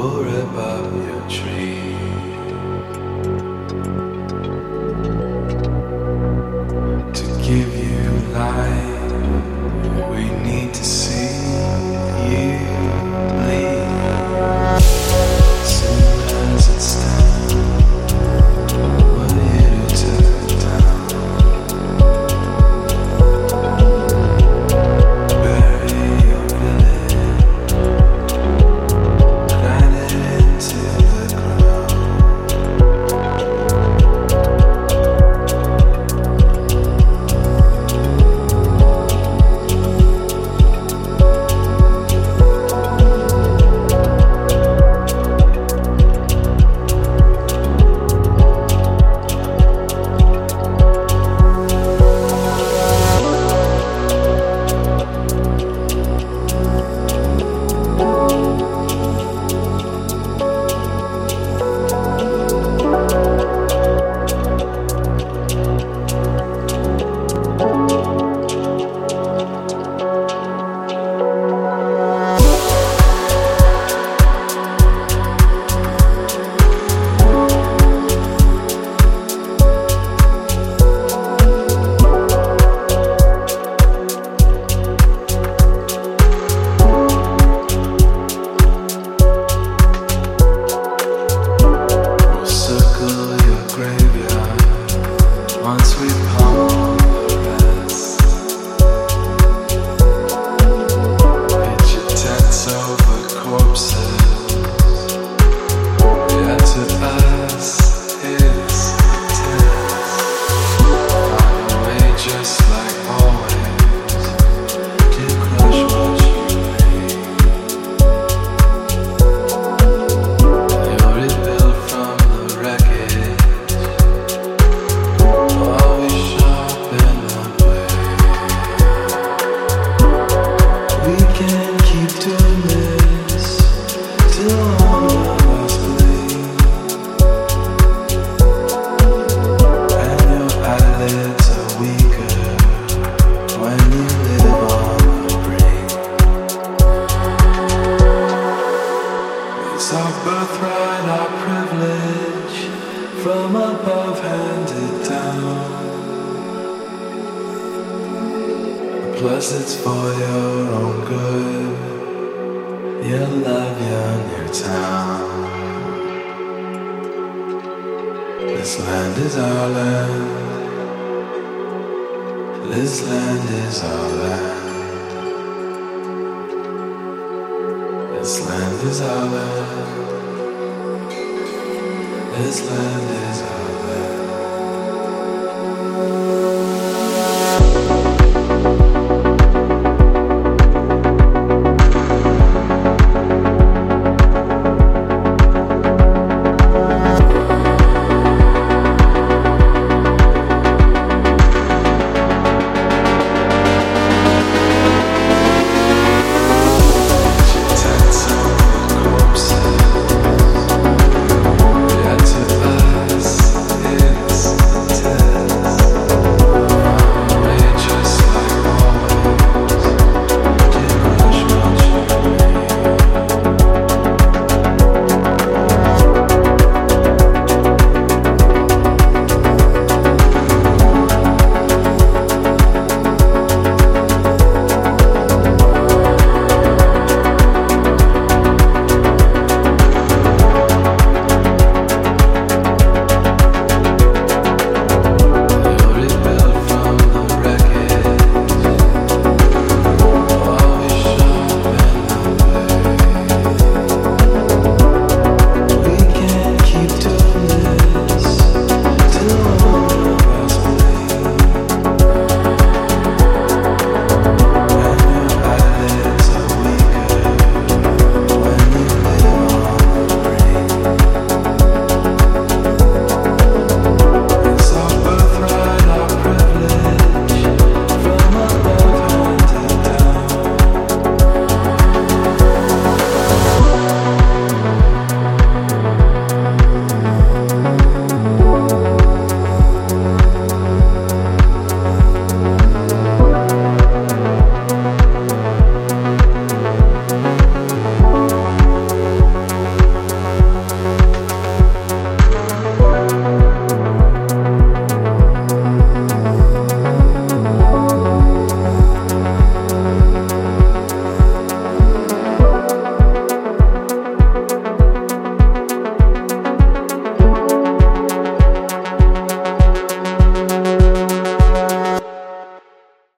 will rip up your tree. once we Our birthright, our privilege, from above handed down. Plus, it's for your own good, your love, your new town. This land is our land. This land is our land. This land is our land. This land is our land.